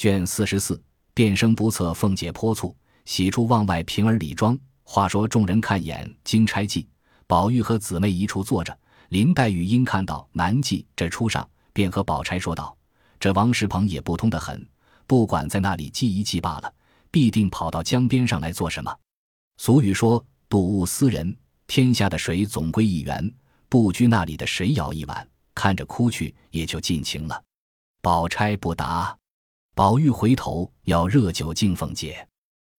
卷四十四，变声不测，凤姐颇蹙，喜出望外，平儿理妆。话说众人看眼金钗记，宝玉和姊妹一处坐着。林黛玉因看到难记这出上，便和宝钗说道：“这王石鹏也不通得很，不管在那里记一记罢了，必定跑到江边上来做什么？俗语说，睹物思人，天下的水总归一源，不拘那里的谁舀一碗，看着哭去也就尽情了。”宝钗不答。宝玉回头要热酒敬凤姐，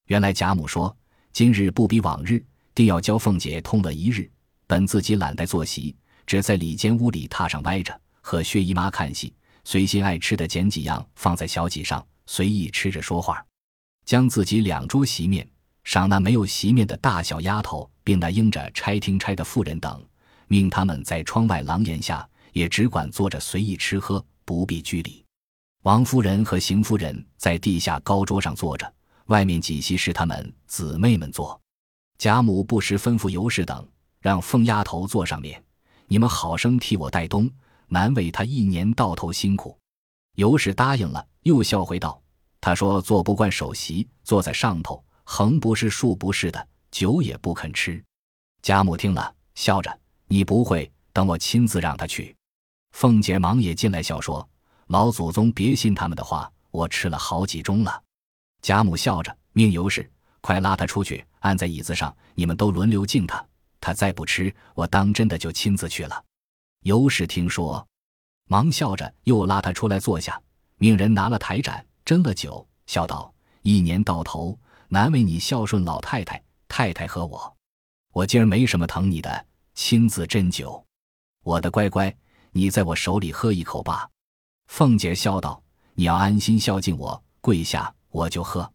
原来贾母说今日不比往日，定要教凤姐痛了一日。本自己懒得坐席，只在里间屋里榻上歪着，和薛姨妈看戏，随心爱吃的捡几样放在小几上，随意吃着说话。将自己两桌席面赏那没有席面的大小丫头，并那应着差厅差的妇人等，命他们在窗外廊檐下，也只管坐着随意吃喝，不必拘礼。王夫人和邢夫人在地下高桌上坐着，外面几席是他们姊妹们坐。贾母不时吩咐尤氏等，让凤丫头坐上面，你们好生替我带冬，难为她一年到头辛苦。尤氏答应了，又笑回道：“他说坐不惯首席，坐在上头，横不是竖不是的，酒也不肯吃。”贾母听了，笑着：“你不会，等我亲自让他去。”凤姐忙也进来笑说。老祖宗别信他们的话，我吃了好几盅了。贾母笑着命尤氏快拉他出去，按在椅子上，你们都轮流敬他。他再不吃，我当真的就亲自去了。尤氏听说，忙笑着又拉他出来坐下，命人拿了台盏，斟了酒，笑道：“一年到头，难为你孝顺老太太、太太和我。我今儿没什么疼你的，亲自斟酒。我的乖乖，你在我手里喝一口吧。”凤姐笑道：“你要安心孝敬我，跪下我就喝。”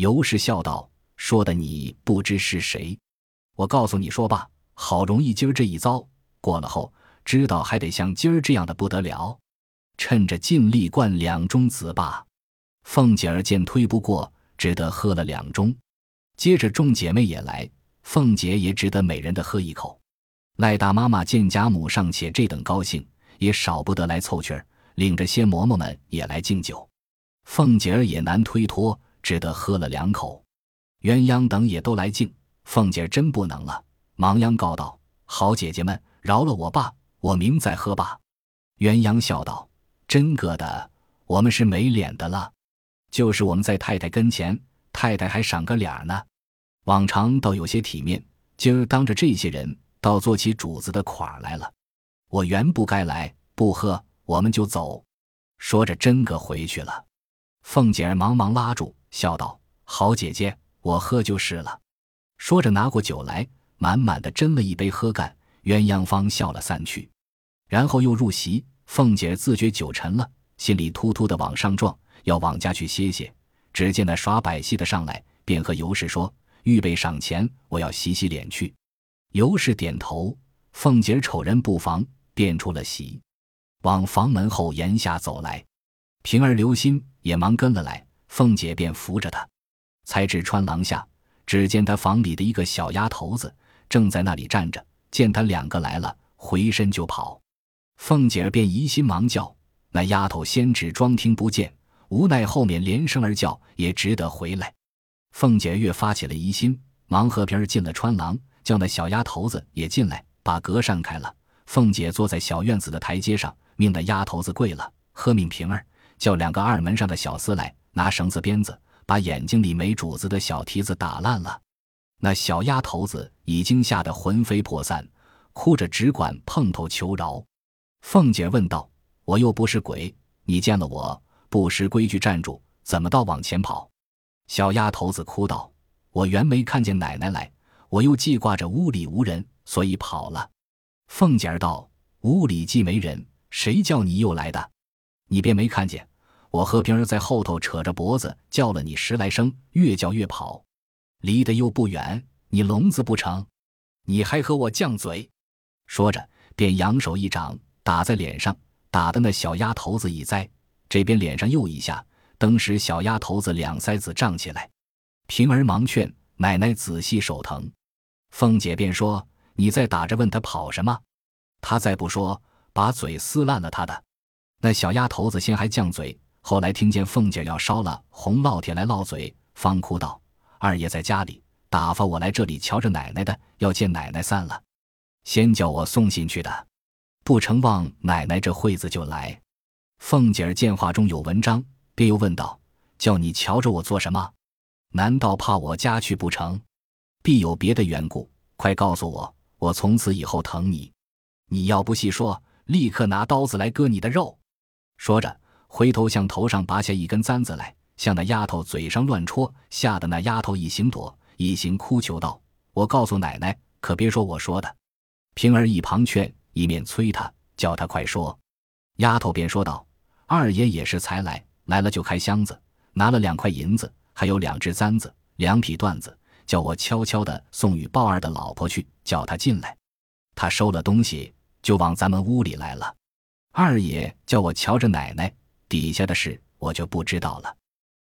尤氏笑道：“说的你不知是谁。我告诉你说吧，好容易今儿这一遭过了后，知道还得像今儿这样的不得了。趁着尽力灌两盅子吧。”凤姐儿见推不过，只得喝了两盅。接着众姐妹也来，凤姐也只得每人的喝一口。赖大妈妈见贾母尚且这等高兴，也少不得来凑趣儿。领着些嬷嬷们也来敬酒，凤姐儿也难推脱，只得喝了两口。鸳鸯等也都来敬，凤姐儿真不能了，忙央告道：“好姐姐们，饶了我吧，我明再喝吧。”鸳鸯笑道：“真个的，我们是没脸的了。就是我们在太太跟前，太太还赏个脸呢。往常倒有些体面，今儿当着这些人，倒做起主子的款来了。我原不该来，不喝。”我们就走，说着真个回去了。凤姐儿忙忙拉住，笑道：“好姐姐，我喝就是了。”说着拿过酒来，满满的斟了一杯喝干。鸳鸯方笑了散去，然后又入席。凤姐儿自觉酒沉了，心里突突的往上撞，要往家去歇歇。只见那耍百戏的上来，便和尤氏说：“预备赏钱，我要洗洗脸去。”尤氏点头。凤姐儿瞅人不防，便出了席。往房门后檐下走来，平儿、留心也忙跟了来。凤姐便扶着他，才至穿廊下，只见他房里的一个小丫头子正在那里站着。见他两个来了，回身就跑。凤姐儿便疑心忙叫那丫头先只装听不见，无奈后面连声儿叫，也只得回来。凤姐越发起了疑心，忙和平儿进了穿廊，叫那小丫头子也进来，把隔扇开了。凤姐坐在小院子的台阶上。命那丫头子跪了，喝命平儿叫两个二门上的小厮来拿绳子鞭子，把眼睛里没主子的小蹄子打烂了。那小丫头子已经吓得魂飞魄散，哭着只管碰头求饶。凤姐问道：“我又不是鬼，你见了我不识规矩站住，怎么倒往前跑？”小丫头子哭道：“我原没看见奶奶来，我又记挂着屋里无人，所以跑了。”凤姐儿道：“屋里既没人。”谁叫你又来的？你便没看见我和平儿在后头扯着脖子叫了你十来声，越叫越跑，离得又不远，你聋子不成？你还和我犟嘴？说着，便扬手一掌打在脸上，打的那小丫头子一栽，这边脸上又一下，当时小丫头子两腮子胀起来。平儿忙劝奶奶仔细手疼，凤姐便说：“你再打着问他跑什么？他再不说。”把嘴撕烂了他的那小丫头子，先还犟嘴，后来听见凤姐要烧了红烙铁来烙嘴，方哭道：“二爷在家里打发我来这里瞧着奶奶的，要见奶奶散了，先叫我送信去的，不成望奶奶这会子就来。”凤姐儿见话中有文章，便又问道：“叫你瞧着我做什么？难道怕我家去不成？必有别的缘故，快告诉我，我从此以后疼你。你要不细说，立刻拿刀子来割你的肉。”说着。回头向头上拔下一根簪子来，向那丫头嘴上乱戳，吓得那丫头一行躲，一行哭求道：“我告诉奶奶，可别说我说的。”平儿一旁劝，一面催他，叫他快说。丫头便说道：“二爷也是才来，来了就开箱子，拿了两块银子，还有两只簪子，两匹缎子，叫我悄悄的送与鲍二的老婆去，叫他进来。他收了东西，就往咱们屋里来了。二爷叫我瞧着奶奶。”底下的事我就不知道了。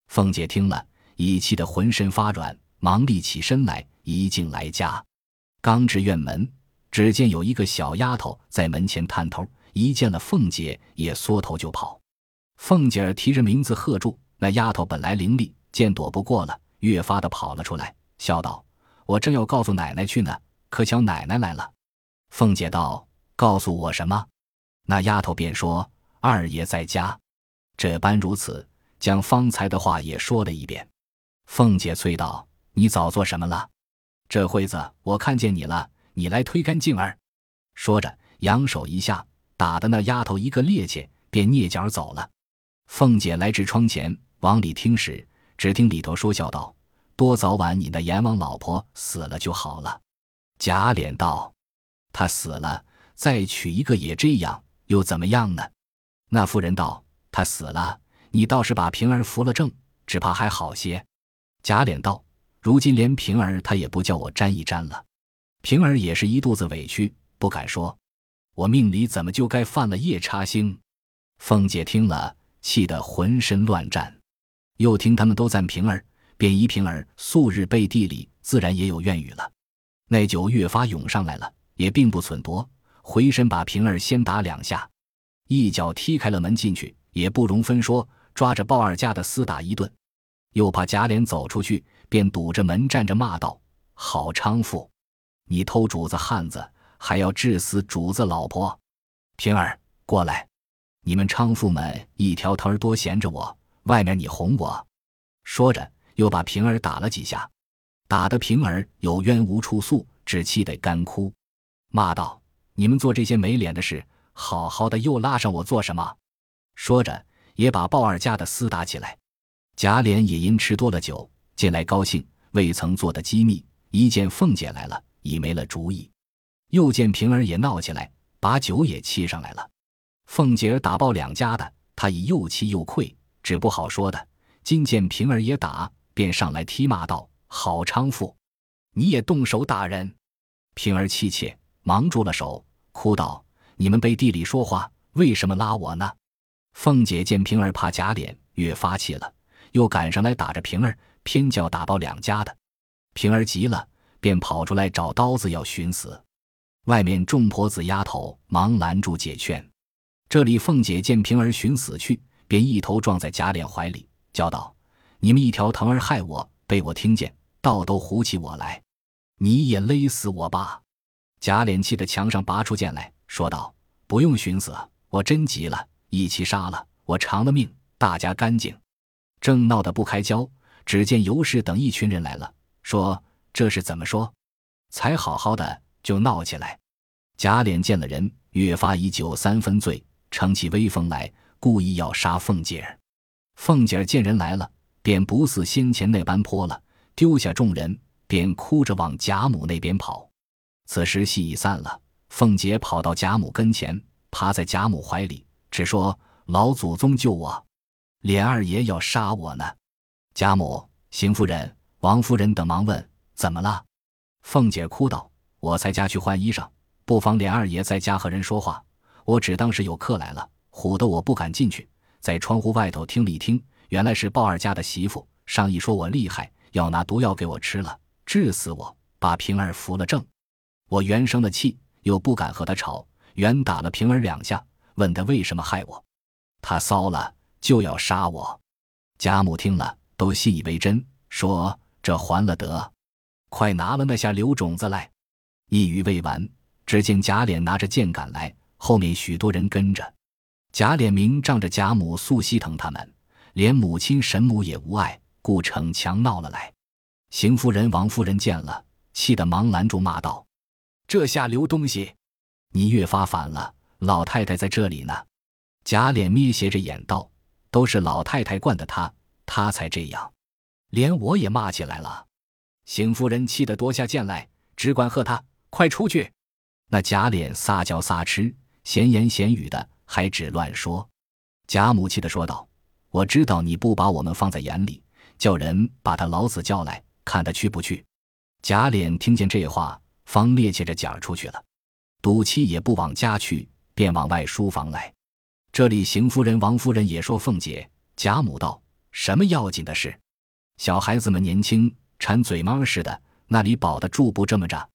凤姐听了，已气得浑身发软，忙立起身来，一进来家，刚至院门，只见有一个小丫头在门前探头，一见了凤姐，也缩头就跑。凤姐儿提着名字喝住，那丫头本来伶俐，见躲不过了，越发的跑了出来，笑道：“我正要告诉奶奶去呢，可巧奶奶来了。”凤姐道：“告诉我什么？”那丫头便说：“二爷在家。”这般如此，将方才的话也说了一遍。凤姐催道：“你早做什么了？这会子我看见你了，你来推干净儿。”说着，扬手一下，打的那丫头一个趔趄，便蹑脚走了。凤姐来至窗前，往里听时，只听里头说笑道：“多早晚你那阎王老婆死了就好了。”贾琏道：“她死了，再娶一个也这样，又怎么样呢？”那妇人道。他死了，你倒是把平儿扶了正，只怕还好些。贾琏道：“如今连平儿他也不叫我沾一沾了，平儿也是一肚子委屈，不敢说。我命里怎么就该犯了夜叉星？”凤姐听了，气得浑身乱颤。又听他们都赞平儿，便疑平儿素日背地里自然也有怨语了。那酒越发涌上来了，也并不忖夺，回身把平儿先打两下，一脚踢开了门进去。也不容分说，抓着鲍二家的厮打一顿，又怕贾琏走出去，便堵着门站着骂道：“好娼妇，你偷主子汉子，还要致死主子老婆！平儿过来，你们娼妇们一条腿儿多闲着我，外面你哄我。”说着，又把平儿打了几下，打得平儿有冤无处诉，只气得干哭，骂道：“你们做这些没脸的事，好好的又拉上我做什么？”说着，也把鲍二家的厮打起来。贾琏也因吃多了酒，进来高兴，未曾做的机密，一见凤姐来了，已没了主意。又见平儿也闹起来，把酒也沏上来了。凤姐儿打鲍两家的，他已又气又愧，只不好说的。今见平儿也打，便上来踢骂道：“好娼妇，你也动手打人！”平儿气切，忙住了手，哭道：“你们背地里说话，为什么拉我呢？”凤姐见平儿怕贾琏，越发气了，又赶上来打着平儿，偏叫打包两家的。平儿急了，便跑出来找刀子要寻死。外面众婆子丫头忙拦住解劝。这里凤姐见平儿寻死去，便一头撞在贾琏怀里，叫道：“你们一条藤儿害我，被我听见，倒都唬起我来，你也勒死我吧！”贾琏气得墙上拔出剑来说道：“不用寻死，我真急了。”一起杀了我，偿了命，大家干净。正闹得不开交，只见尤氏等一群人来了，说这是怎么说？才好好的就闹起来。贾琏见了人，越发以酒三分醉，乘起威风来，故意要杀凤姐儿。凤姐儿见人来了，便不似先前那般泼了，丢下众人，便哭着往贾母那边跑。此时戏已散了，凤姐跑到贾母跟前，趴在贾母怀里。只说老祖宗救我，琏二爷要杀我呢。贾母、邢夫人、王夫人等忙问怎么了。凤姐哭道：“我才家去换衣裳，不妨琏二爷在家和人说话，我只当是有客来了，唬得我不敢进去，在窗户外头听了一听，原来是鲍二家的媳妇上一说我厉害，要拿毒药给我吃了，治死我，把平儿扶了正。我原生了气，又不敢和他吵，原打了平儿两下。”问他为什么害我，他骚了，就要杀我。”贾母听了，都信以为真，说：“这还了得，快拿了那下刘种子来。”一语未完，只见贾琏拿着剑赶来，后面许多人跟着。贾琏明仗着贾母素心疼他们，连母亲沈母也无碍，故逞强闹了来。邢夫人、王夫人见了，气得忙拦住，骂道：“这下流东西，你越发反了！老太太在这里呢。”贾琏眯斜着眼道：“都是老太太惯的他，他才这样，连我也骂起来了。”邢夫人气得夺下剑来，只管喝他：“快出去！”那贾琏撒娇撒痴，闲言闲语的，还只乱说。贾母气的说道：“我知道你不把我们放在眼里，叫人把他老子叫来。”看他去不去？贾琏听见这话，方趔趄着脚出去了。赌气也不往家去，便往外书房来。这里邢夫人、王夫人也说凤姐。贾母道：“什么要紧的事？小孩子们年轻，馋嘴猫似的，那里保得住不这么着？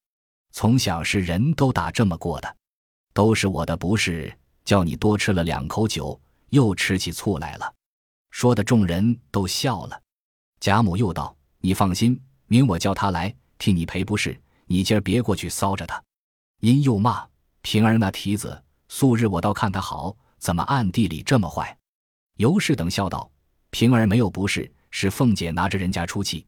从小是人都打这么过的，都是我的不是，叫你多吃了两口酒，又吃起醋来了。”说的众人都笑了。贾母又道。你放心，明我叫他来替你赔不是。你今儿别过去骚着他。因又骂平儿那蹄子，素日我倒看他好，怎么暗地里这么坏？尤氏等笑道：“平儿没有不是，是凤姐拿着人家出气，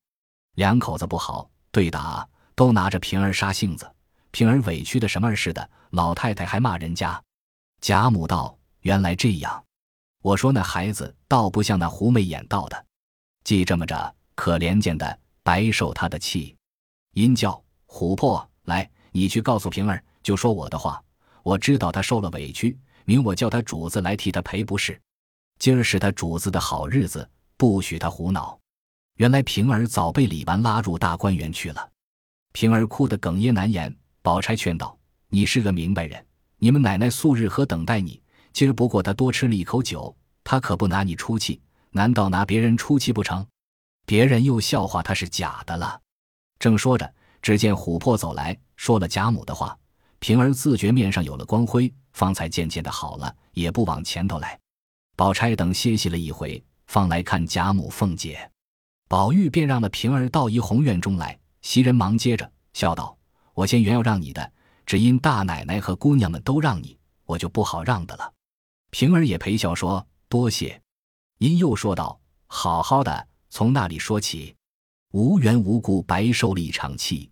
两口子不好对打，都拿着平儿杀性子。平儿委屈的什么似的，老太太还骂人家。”贾母道：“原来这样，我说那孩子倒不像那狐媚眼道的，既这么着。”可怜见的，白受他的气。因叫琥珀来，你去告诉平儿，就说我的话。我知道他受了委屈，明我叫他主子来替他赔不是。今儿是他主子的好日子，不许他胡闹。原来平儿早被李纨拉入大观园去了。平儿哭得哽咽难言。宝钗劝道：“你是个明白人，你们奶奶素日何等待你？今儿不过他多吃了一口酒，他可不拿你出气，难道拿别人出气不成？”别人又笑话他是假的了。正说着，只见琥珀走来说了贾母的话。平儿自觉面上有了光辉，方才渐渐的好了，也不往前头来。宝钗等歇息了一回，方来看贾母、凤姐。宝玉便让了平儿到怡红院中来。袭人忙接着笑道：“我先原要让你的，只因大奶奶和姑娘们都让你，我就不好让的了。”平儿也陪笑说：“多谢。”因又说道：“好好的。”从那里说起，无缘无故白受了一场气。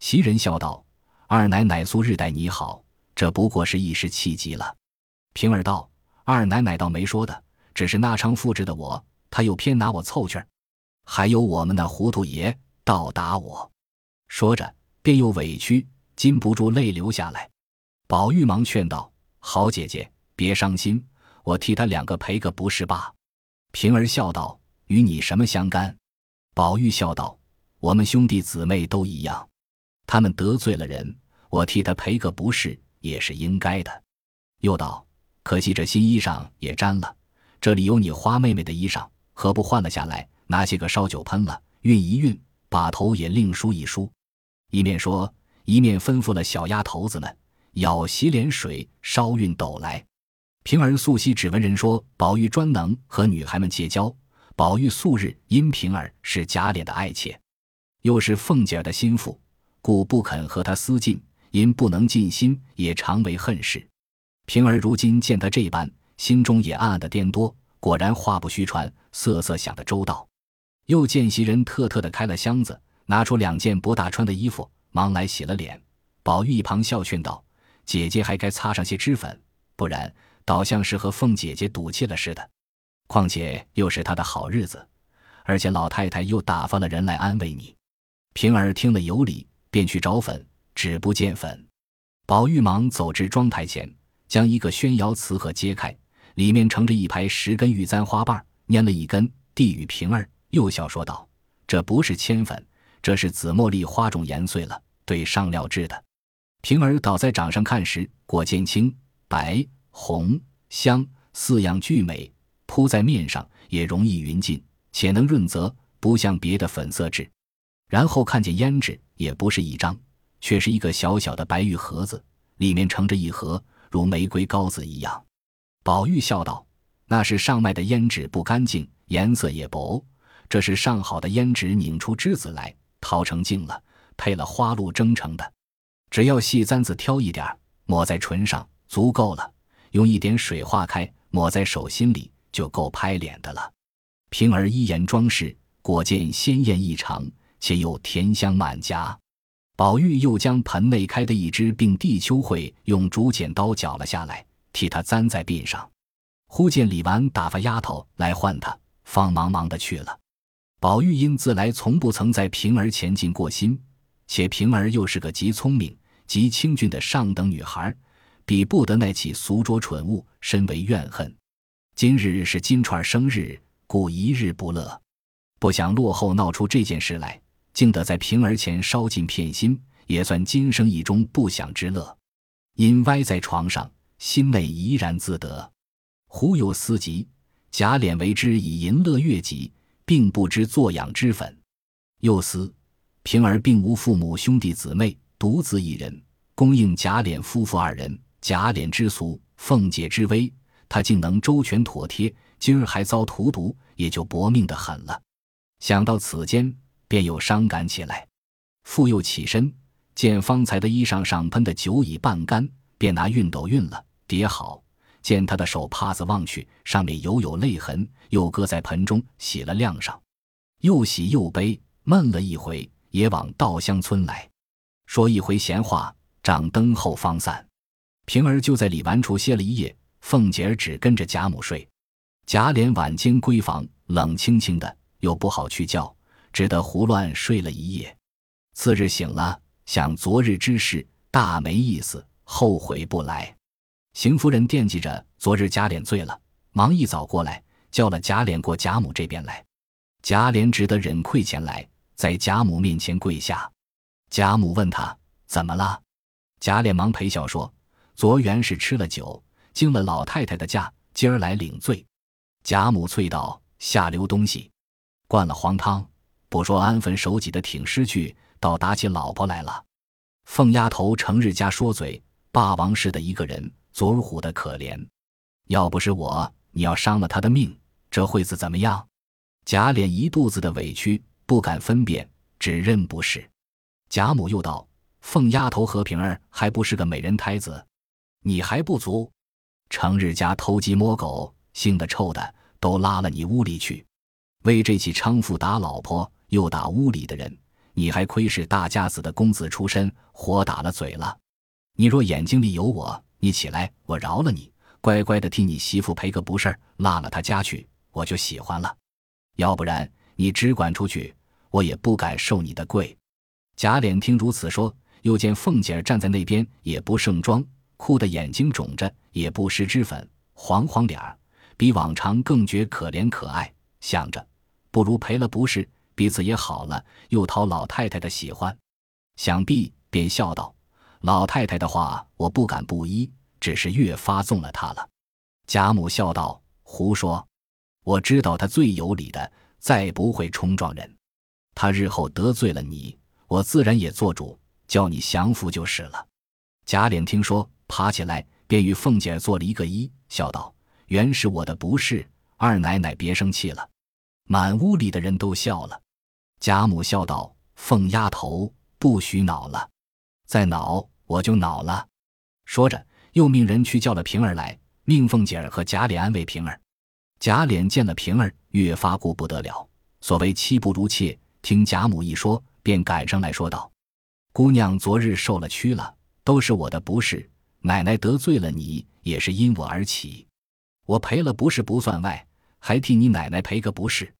袭人笑道：“二奶奶素日待你好，这不过是一时气急了。”平儿道：“二奶奶倒没说的，只是那昌复制的我，他又偏拿我凑趣儿。还有我们那糊涂爷倒打我。”说着，便又委屈，禁不住泪流下来。宝玉忙劝道：“好姐姐，别伤心，我替他两个赔个不是罢。”平儿笑道。与你什么相干？宝玉笑道：“我们兄弟姊妹都一样，他们得罪了人，我替他赔个不是也是应该的。”又道：“可惜这新衣裳也沾了，这里有你花妹妹的衣裳，何不换了下来，拿些个烧酒喷了，熨一熨，把头也另梳一梳。”一面说，一面吩咐了小丫头子们舀洗脸水，烧熨斗来。平儿素昔只闻人说，宝玉专能和女孩们结交。宝玉素日因平儿是贾琏的爱妾，又是凤姐儿的心腹，故不肯和他私近。因不能尽心，也常为恨事。平儿如今见他这般，心中也暗暗的颠多。果然话不虚传，瑟瑟想的周到。又见袭人特特的开了箱子，拿出两件不大穿的衣服，忙来洗了脸。宝玉一旁笑劝道：“姐姐还该擦上些脂粉，不然倒像是和凤姐姐赌气了似的。”况且又是他的好日子，而且老太太又打发了人来安慰你。平儿听了有理，便去找粉，只不见粉。宝玉忙走至妆台前，将一个宣窑瓷盒揭开，里面盛着一排十根玉簪花瓣，拈了一根递与平儿，又笑说道：“这不是铅粉，这是紫茉莉花种研碎了，对上料制的。”平儿倒在掌上看时，果见青、白、红、香四样俱美。铺在面上也容易匀净，且能润泽，不像别的粉色质。然后看见胭脂，也不是一张，却是一个小小的白玉盒子，里面盛着一盒如玫瑰膏子一样。宝玉笑道：“那是上卖的胭脂不干净，颜色也薄；这是上好的胭脂拧出汁子来，淘成净了，配了花露蒸成的。只要细簪子挑一点抹在唇上，足够了。用一点水化开，抹在手心里，就够拍脸的了。平儿一眼装饰，果见鲜艳异常，且又甜香满颊。宝玉又将盆内开的一枝，并地秋蕙用竹剪刀绞了下来，替他簪在鬓上。忽见李纨打发丫头来唤他，方忙忙的去了。宝玉因自来从不曾在平儿前进过心，且平儿又是个极聪明、极清俊的上等女孩，比不得那起俗拙蠢物，深为怨恨。今日是金钏生日，故一日不乐，不想落后闹出这件事来。竟得在平儿前烧尽片心，也算今生一中不享之乐。因歪在床上，心内怡然自得。忽有思及，贾琏为之以淫乐悦己，并不知作养之粉。又思平儿并无父母兄弟姊妹，独自一人，供应贾琏夫妇二人。贾琏之俗，凤姐之威，他竟能周全妥帖。今儿还遭荼毒，也就薄命的很了。想到此间。便又伤感起来，复又起身，见方才的衣裳上喷的酒已半干，便拿熨斗熨了，叠好。见他的手帕子望去，上面犹有泪痕，又搁在盆中洗了晾上。又洗又悲，闷了一回，也往稻香村来，说一回闲话，掌灯后方散。平儿就在李纨处歇了一夜，凤姐儿只跟着贾母睡。贾琏晚间闺房，冷清清的，又不好去叫。只得胡乱睡了一夜，次日醒了，想昨日之事，大没意思，后悔不来。邢夫人惦记着昨日贾琏醉了，忙一早过来，叫了贾琏过贾母这边来。贾琏只得忍愧前来，在贾母面前跪下。贾母问他怎么了，贾琏忙陪笑说：“昨原是吃了酒，惊了老太太的驾，今儿来领罪。”贾母啐道：“下流东西，灌了黄汤。”不说安分守己的挺尸去，倒打起老婆来了。凤丫头成日家说嘴，霸王似的一个人，左儿虎的可怜。要不是我，你要伤了他的命，这会子怎么样？贾琏一肚子的委屈，不敢分辨，只认不是。贾母又道：“凤丫头和平儿还不是个美人胎子，你还不足。成日家偷鸡摸狗，腥的臭的，都拉了你屋里去，为这起娼妇打老婆。”又打屋里的人，你还亏是大家子的公子出身，活打了嘴了。你若眼睛里有我，你起来，我饶了你，乖乖的替你媳妇赔个不是，拉了他家去，我就喜欢了。要不然你只管出去，我也不敢受你的跪。贾琏听如此说，又见凤姐儿站在那边，也不盛装，哭得眼睛肿着，也不施脂粉，黄黄脸儿，比往常更觉可怜可爱。想着，不如赔了不是。彼此也好了，又讨老太太的喜欢，想必便笑道：“老太太的话，我不敢不依，只是越发纵了她了。”贾母笑道：“胡说！我知道他最有理的，再不会冲撞人。他日后得罪了你，我自然也做主，叫你降服就是了。”贾琏听说，爬起来便与凤姐做了一个揖，笑道：“原是我的不是，二奶奶别生气了。”满屋里的人都笑了。贾母笑道：“凤丫头，不许恼了，再恼我就恼了。”说着，又命人去叫了平儿来，命凤姐儿和贾琏安慰平儿。贾琏见了平儿，越发顾不得了。所谓妻不如妾，听贾母一说，便赶上来说道：“姑娘昨日受了屈了，都是我的不是。奶奶得罪了你，也是因我而起。我赔了不是不算外，还替你奶奶赔个不是。”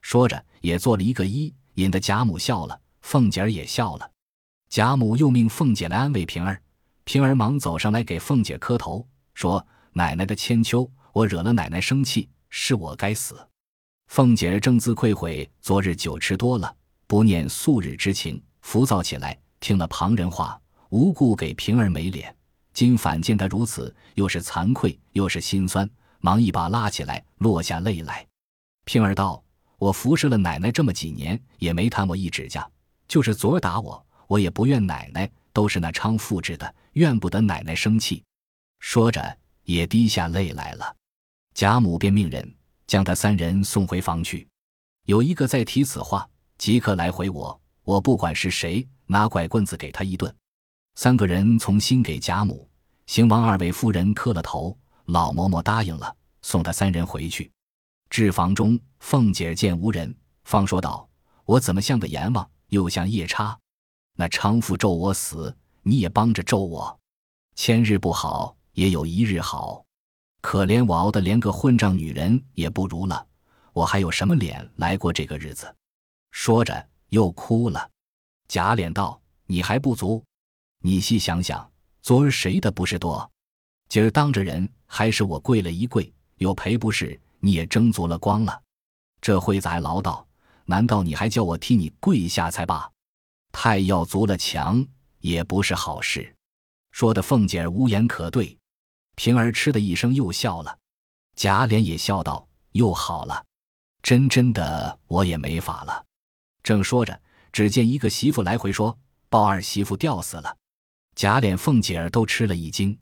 说着，也做了一个揖。引得贾母笑了，凤姐儿也笑了。贾母又命凤姐来安慰平儿，平儿忙走上来给凤姐磕头，说：“奶奶的千秋，我惹了奶奶生气，是我该死。”凤姐儿正自愧悔，昨日酒吃多了，不念素日之情，浮躁起来，听了旁人话，无故给平儿没脸。今反见她如此，又是惭愧又是心酸，忙一把拉起来，落下泪来。平儿道。我服侍了奶奶这么几年，也没弹我一指甲。就是昨儿打我，我也不怨奶奶，都是那娼妇治的，怨不得奶奶生气。说着，也滴下泪来了。贾母便命人将他三人送回房去。有一个在提此话，即刻来回我，我不管是谁，拿拐棍子给他一顿。三个人从新给贾母、邢王二位夫人磕了头，老嬷嬷答应了，送他三人回去。至房中，凤姐见无人，方说道：“我怎么像个阎王，又像夜叉？那娼妇咒我死，你也帮着咒我。千日不好，也有一日好。可怜我熬的连个混账女人也不如了，我还有什么脸来过这个日子？”说着又哭了。贾琏道：“你还不足？你细想想，昨儿谁的不是多？今儿当着人，还是我跪了一跪，有赔不是？”你也争足了光了，这会子还唠叨？难道你还叫我替你跪下才罢？太要足了强也不是好事。说的凤姐儿无言可对，平儿嗤的一声又笑了。贾琏也笑道：“又好了，真真的我也没法了。”正说着，只见一个媳妇来回说：“鲍二媳妇吊死了。”贾琏、凤姐儿都吃了一惊，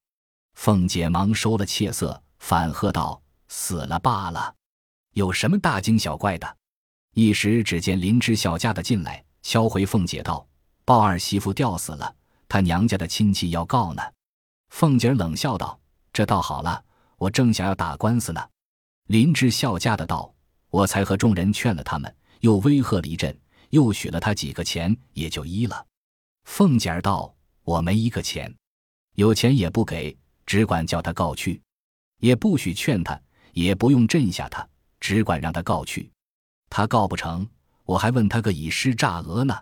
凤姐忙收了怯色，反喝道。死了罢了，有什么大惊小怪的？一时只见林之孝家的进来，敲回凤姐道：“鲍二媳妇吊死了，他娘家的亲戚要告呢。”凤姐冷笑道：“这倒好了，我正想要打官司呢。”林之孝家的道：“我才和众人劝了他们，又威吓了一阵，又许了他几个钱，也就依了。”凤姐儿道：“我没一个钱，有钱也不给，只管叫他告去，也不许劝他。”也不用镇下他，只管让他告去。他告不成，我还问他个以尸诈额呢。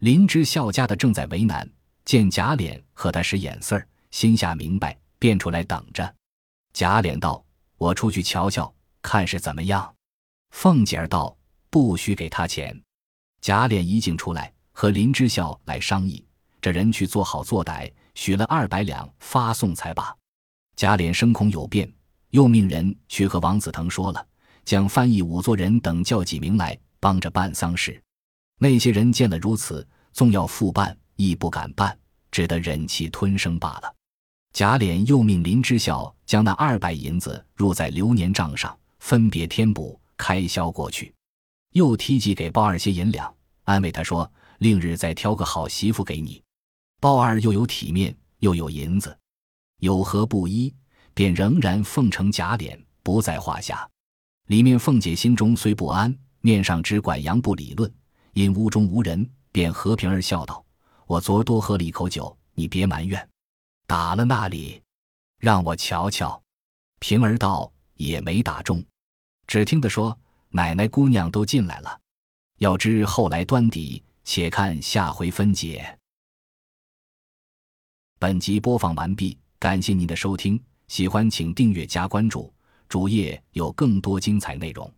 林之孝家的正在为难，见贾琏和他使眼色儿，心下明白，便出来等着。贾琏道：“我出去瞧瞧，看是怎么样。”凤姐儿道：“不许给他钱。”贾琏一进出来，和林之孝来商议，这人去做好做歹，许了二百两发送才罢。贾琏生恐有变。又命人去和王子腾说了，将翻译仵作人等叫几名来帮着办丧事。那些人见了如此，纵要复办，亦不敢办，只得忍气吞声罢了。贾琏又命林之孝将那二百银子入在流年账上，分别添补开销过去。又提及给鲍二些银两，安慰他说：“另日再挑个好媳妇给你。”鲍二又有体面，又有银子，有何不依？便仍然奉承贾琏，不在话下。里面凤姐心中虽不安，面上只管杨不理论。因屋中无人，便和平儿笑道：“我昨儿多喝了一口酒，你别埋怨。打了那里，让我瞧瞧。”平儿道：“也没打中，只听得说奶奶姑娘都进来了。要知后来端底，且看下回分解。”本集播放完毕，感谢您的收听。喜欢请订阅加关注，主页有更多精彩内容。